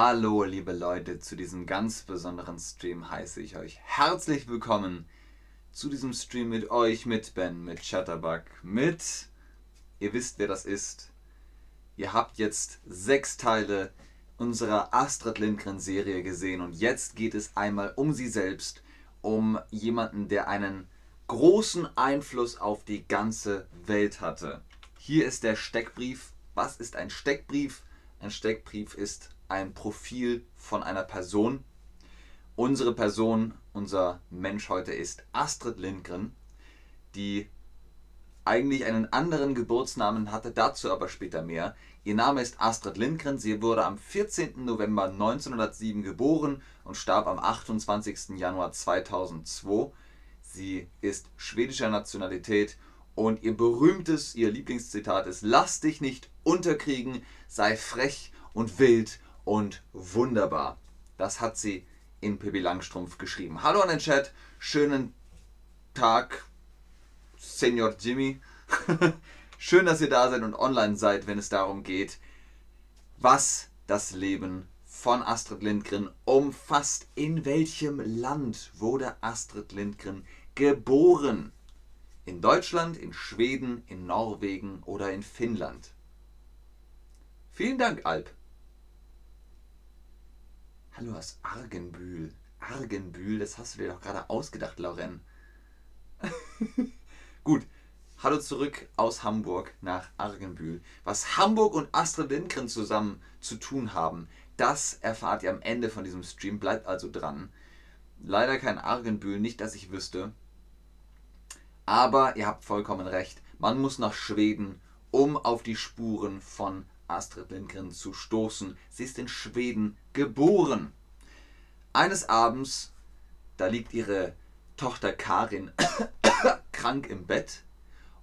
Hallo, liebe Leute, zu diesem ganz besonderen Stream heiße ich euch herzlich willkommen zu diesem Stream mit euch, mit Ben, mit Chatterbug, mit. Ihr wisst, wer das ist. Ihr habt jetzt sechs Teile unserer Astrid Lindgren-Serie gesehen und jetzt geht es einmal um sie selbst, um jemanden, der einen großen Einfluss auf die ganze Welt hatte. Hier ist der Steckbrief. Was ist ein Steckbrief? Ein Steckbrief ist ein Profil von einer Person. Unsere Person, unser Mensch heute ist Astrid Lindgren, die eigentlich einen anderen Geburtsnamen hatte, dazu aber später mehr. Ihr Name ist Astrid Lindgren. Sie wurde am 14. November 1907 geboren und starb am 28. Januar 2002. Sie ist schwedischer Nationalität und ihr berühmtes, ihr Lieblingszitat ist: Lass dich nicht unterkriegen, sei frech und wild und wunderbar. Das hat sie in Pippi Langstrumpf geschrieben. Hallo an den Chat, schönen Tag, Senior Jimmy. Schön, dass ihr da seid und online seid, wenn es darum geht, was das Leben von Astrid Lindgren umfasst. In welchem Land wurde Astrid Lindgren geboren? In Deutschland, in Schweden, in Norwegen oder in Finnland? Vielen Dank, Alp. Hallo aus Argenbühl. Argenbühl, das hast du dir doch gerade ausgedacht, Lauren. Gut, hallo zurück aus Hamburg nach Argenbühl. Was Hamburg und Astrid Lindgren zusammen zu tun haben, das erfahrt ihr am Ende von diesem Stream. Bleibt also dran. Leider kein Argenbühl, nicht dass ich wüsste. Aber ihr habt vollkommen recht. Man muss nach Schweden, um auf die Spuren von Astrid Lindgren zu stoßen. Sie ist in Schweden geboren. Eines Abends, da liegt ihre Tochter Karin krank im Bett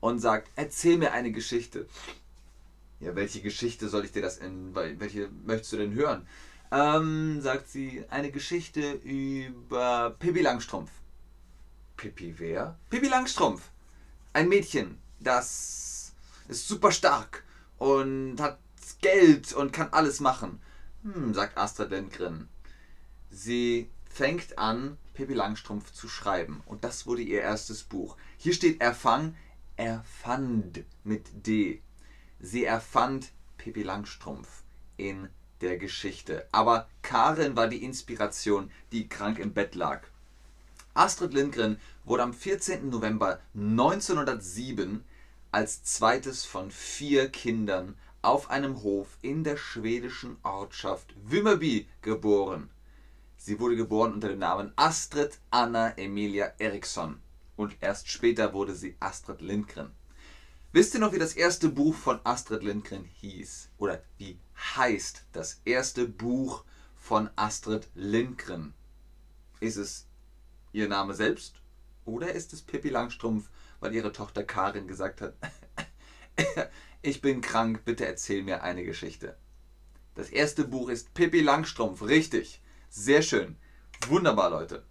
und sagt, erzähl mir eine Geschichte. Ja, welche Geschichte soll ich dir das in, welche möchtest du denn hören? Ähm, sagt sie, eine Geschichte über Pippi Langstrumpf. Pippi wer? Pippi Langstrumpf. Ein Mädchen, das ist super stark und hat Geld und kann alles machen. Hm, sagt Astrid Lindgren. Sie fängt an, Pippi Langstrumpf zu schreiben. Und das wurde ihr erstes Buch. Hier steht erfang, erfand mit D. Sie erfand Pippi Langstrumpf in der Geschichte. Aber Karin war die Inspiration, die krank im Bett lag. Astrid Lindgren wurde am 14. November 1907 als zweites von vier Kindern auf einem Hof in der schwedischen Ortschaft Vimmerby geboren. Sie wurde geboren unter dem Namen Astrid Anna Emilia Eriksson und erst später wurde sie Astrid Lindgren. Wisst ihr noch, wie das erste Buch von Astrid Lindgren hieß? Oder wie heißt das erste Buch von Astrid Lindgren? Ist es ihr Name selbst oder ist es Pippi Langstrumpf, weil ihre Tochter Karin gesagt hat, ich bin krank, bitte erzähl mir eine Geschichte. Das erste Buch ist Pippi Langstrumpf, richtig. Sehr schön. Wunderbar, Leute.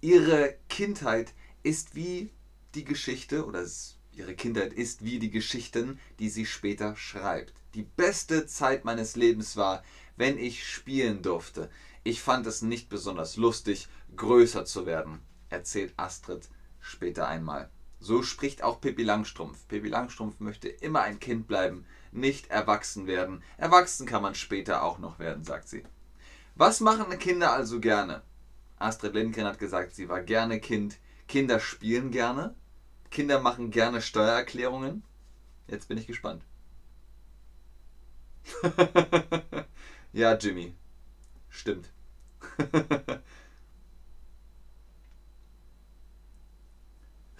Ihre Kindheit ist wie die Geschichte, oder ihre Kindheit ist wie die Geschichten, die sie später schreibt. Die beste Zeit meines Lebens war, wenn ich spielen durfte. Ich fand es nicht besonders lustig, größer zu werden, erzählt Astrid später einmal. So spricht auch Pippi Langstrumpf. Pippi Langstrumpf möchte immer ein Kind bleiben, nicht erwachsen werden. Erwachsen kann man später auch noch werden, sagt sie. Was machen Kinder also gerne? Astrid Lindgren hat gesagt, sie war gerne Kind. Kinder spielen gerne. Kinder machen gerne Steuererklärungen. Jetzt bin ich gespannt. ja, Jimmy. Stimmt.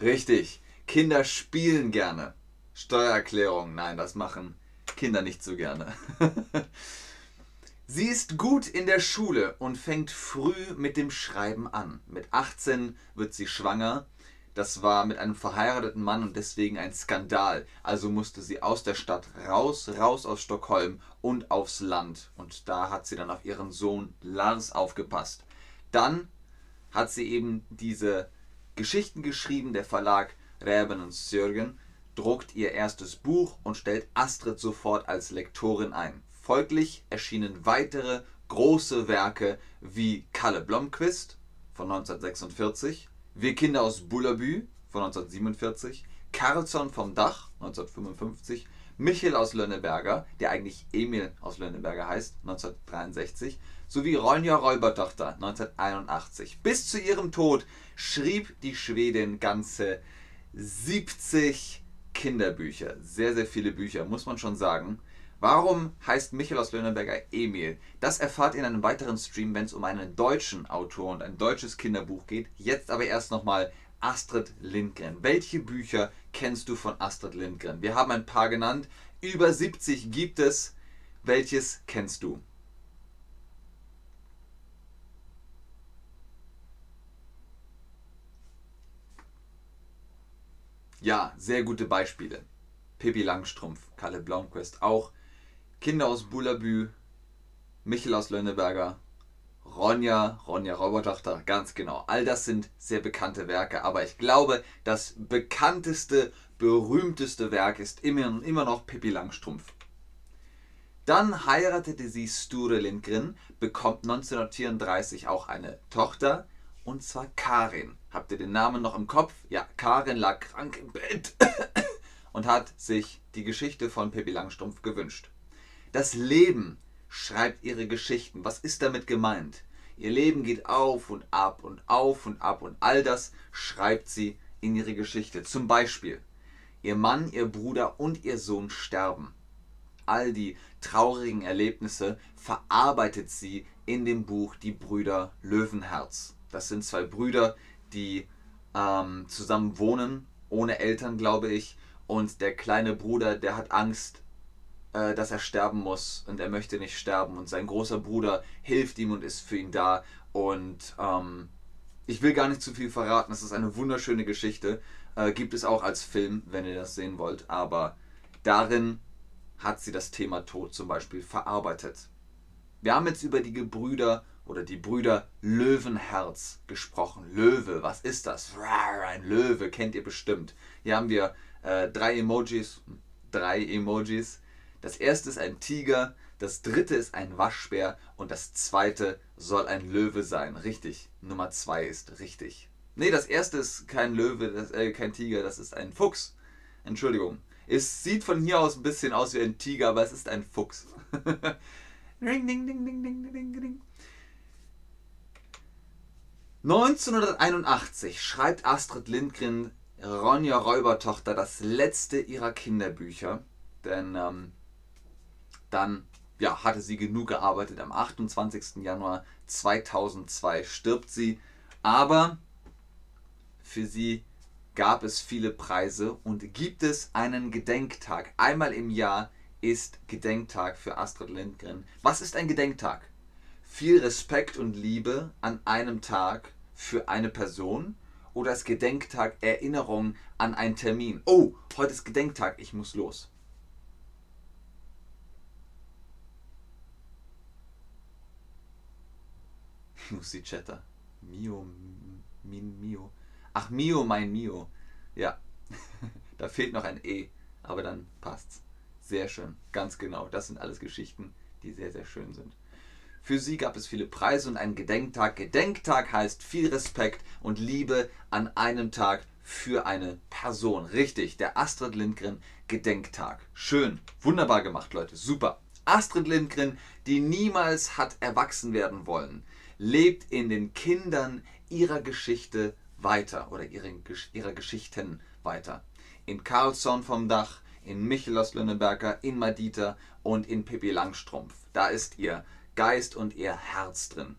Richtig. Kinder spielen gerne. Steuererklärung. Nein, das machen Kinder nicht so gerne. Sie ist gut in der Schule und fängt früh mit dem Schreiben an. Mit 18 wird sie schwanger. Das war mit einem verheirateten Mann und deswegen ein Skandal. Also musste sie aus der Stadt raus, raus aus Stockholm und aufs Land. Und da hat sie dann auf ihren Sohn Lars aufgepasst. Dann hat sie eben diese Geschichten geschrieben. Der Verlag Räben und Sörgen druckt ihr erstes Buch und stellt Astrid sofort als Lektorin ein. Folglich erschienen weitere große Werke wie Kalle Blomqvist von 1946, Wir Kinder aus Bullabü von 1947, Carlsson vom Dach 1955, Michael aus Lönneberger, der eigentlich Emil aus Lönneberger heißt, 1963, sowie Ronja Räubertochter 1981. Bis zu ihrem Tod schrieb die Schwedin ganze 70 Kinderbücher. Sehr, sehr viele Bücher, muss man schon sagen. Warum heißt Michael aus Lönneberger Emil? Das erfahrt ihr in einem weiteren Stream, wenn es um einen deutschen Autor und ein deutsches Kinderbuch geht. Jetzt aber erst nochmal Astrid Lindgren. Welche Bücher kennst du von Astrid Lindgren? Wir haben ein paar genannt. Über 70 gibt es. Welches kennst du? Ja, sehr gute Beispiele. Pippi Langstrumpf, Kalle Blomqvist, auch Kinder aus Bullabü, Michel aus Lönneberger, Ronja, Ronja Räubertochter, ganz genau. All das sind sehr bekannte Werke, aber ich glaube, das bekannteste, berühmteste Werk ist immer, immer noch Pippi Langstrumpf. Dann heiratete sie Sture Lindgren, bekommt 1934 auch eine Tochter, und zwar Karin. Habt ihr den Namen noch im Kopf? Ja, Karin lag krank im Bett und hat sich die Geschichte von Pippi Langstrumpf gewünscht. Das Leben schreibt ihre Geschichten. Was ist damit gemeint? Ihr Leben geht auf und ab und auf und ab und all das schreibt sie in ihre Geschichte. Zum Beispiel, ihr Mann, ihr Bruder und ihr Sohn sterben. All die traurigen Erlebnisse verarbeitet sie in dem Buch Die Brüder Löwenherz. Das sind zwei Brüder, die ähm, zusammen wohnen, ohne Eltern, glaube ich. Und der kleine Bruder, der hat Angst, äh, dass er sterben muss und er möchte nicht sterben. Und sein großer Bruder hilft ihm und ist für ihn da. Und ähm, ich will gar nicht zu viel verraten. Es ist eine wunderschöne Geschichte. Äh, gibt es auch als Film, wenn ihr das sehen wollt. Aber darin hat sie das Thema Tod zum Beispiel verarbeitet. Wir haben jetzt über die Gebrüder oder die Brüder Löwenherz gesprochen. Löwe, was ist das? Ein Löwe, kennt ihr bestimmt. Hier haben wir äh, drei Emojis. Drei Emojis. Das erste ist ein Tiger, das dritte ist ein Waschbär und das zweite soll ein Löwe sein. Richtig. Nummer zwei ist richtig. Nee, das erste ist kein Löwe, das, äh, kein Tiger, das ist ein Fuchs. Entschuldigung. Es sieht von hier aus ein bisschen aus wie ein Tiger, aber es ist ein Fuchs. ding, ding, ding, ding, ding, ding, ding. 1981 schreibt Astrid Lindgren Ronja Räubertochter das letzte ihrer Kinderbücher. Denn ähm, dann ja, hatte sie genug gearbeitet. Am 28. Januar 2002 stirbt sie. Aber für sie gab es viele Preise und gibt es einen Gedenktag. Einmal im Jahr ist Gedenktag für Astrid Lindgren. Was ist ein Gedenktag? Viel Respekt und Liebe an einem Tag für eine Person oder ist Gedenktag Erinnerung an einen Termin? Oh, heute ist Gedenktag, ich muss los. Lucy Chatter. Mio, min Mio. Ach, Mio, mein Mio. Ja, da fehlt noch ein E, aber dann passt's. Sehr schön, ganz genau. Das sind alles Geschichten, die sehr, sehr schön sind. Für sie gab es viele Preise und einen Gedenktag. Gedenktag heißt viel Respekt und Liebe an einem Tag für eine Person. Richtig, der Astrid Lindgren Gedenktag. Schön, wunderbar gemacht, Leute. Super. Astrid Lindgren, die niemals hat erwachsen werden wollen, lebt in den Kindern ihrer Geschichte weiter oder ihren, ihrer Geschichten weiter. In Carlsson vom Dach, in Michel aus Lönneberger, in Madita und in Pippi Langstrumpf. Da ist ihr Geist und ihr Herz drin.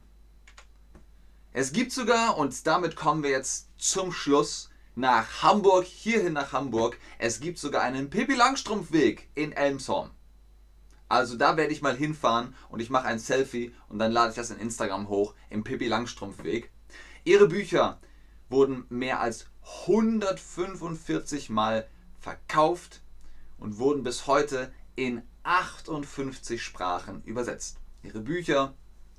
Es gibt sogar, und damit kommen wir jetzt zum Schluss, nach Hamburg, hierhin nach Hamburg, es gibt sogar einen Pippi Langstrumpf Weg in Elmshorn. Also da werde ich mal hinfahren und ich mache ein Selfie und dann lade ich das in Instagram hoch im Pippi Langstrumpf Weg. Ihre Bücher wurden mehr als 145 Mal verkauft und wurden bis heute in 58 Sprachen übersetzt. Ihre Bücher,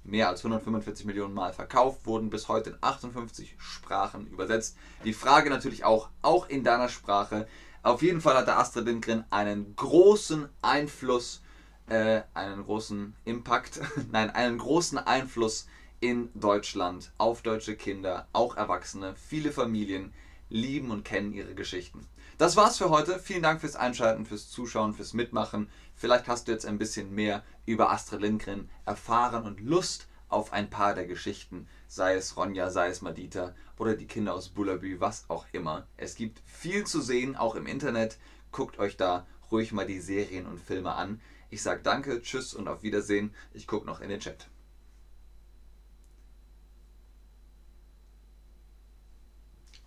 mehr als 145 Millionen Mal verkauft, wurden bis heute in 58 Sprachen übersetzt. Die Frage natürlich auch, auch in deiner Sprache. Auf jeden Fall hatte Astrid Lindgren einen großen Einfluss äh, einen großen Impact, nein, einen großen Einfluss in Deutschland auf deutsche Kinder, auch Erwachsene. Viele Familien lieben und kennen ihre Geschichten. Das war's für heute. Vielen Dank fürs Einschalten, fürs Zuschauen, fürs Mitmachen. Vielleicht hast du jetzt ein bisschen mehr über Astrid Lindgren erfahren und Lust auf ein paar der Geschichten, sei es Ronja, sei es Madita oder die Kinder aus Bullabü, was auch immer. Es gibt viel zu sehen, auch im Internet. Guckt euch da ruhig mal die Serien und Filme an. Ich sage danke, tschüss und auf Wiedersehen. Ich gucke noch in den Chat.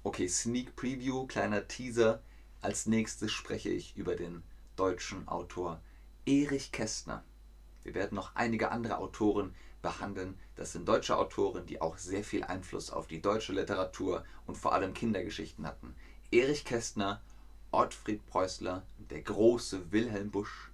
Okay, Sneak Preview, kleiner Teaser. Als nächstes spreche ich über den deutschen Autor Erich Kästner. Wir werden noch einige andere Autoren behandeln. Das sind deutsche Autoren, die auch sehr viel Einfluss auf die deutsche Literatur und vor allem Kindergeschichten hatten. Erich Kästner, Ottfried Preußler, der große Wilhelm Busch,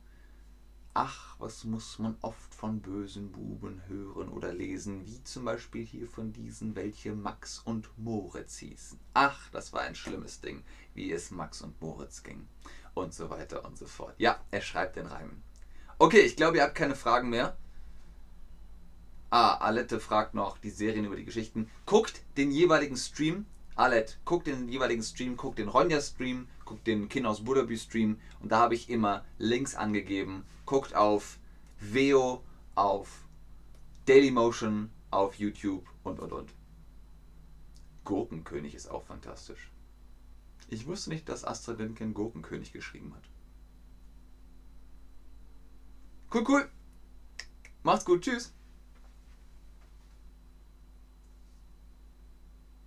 Ach, was muss man oft von bösen Buben hören oder lesen, wie zum Beispiel hier von diesen, welche Max und Moritz hießen. Ach, das war ein schlimmes Ding, wie es Max und Moritz ging. Und so weiter und so fort. Ja, er schreibt den Reimen. Okay, ich glaube, ihr habt keine Fragen mehr. Ah, Alette fragt noch die Serien über die Geschichten. Guckt den jeweiligen Stream Alet, guck den jeweiligen Stream, guck den Ronja-Stream, guck den Kind aus Budaby-Stream und da habe ich immer Links angegeben. Guckt auf Veo, auf Dailymotion, auf YouTube und und und. Gurkenkönig ist auch fantastisch. Ich wusste nicht, dass Astrid Lindgren Gurkenkönig geschrieben hat. Cool, cool. Macht's gut, tschüss.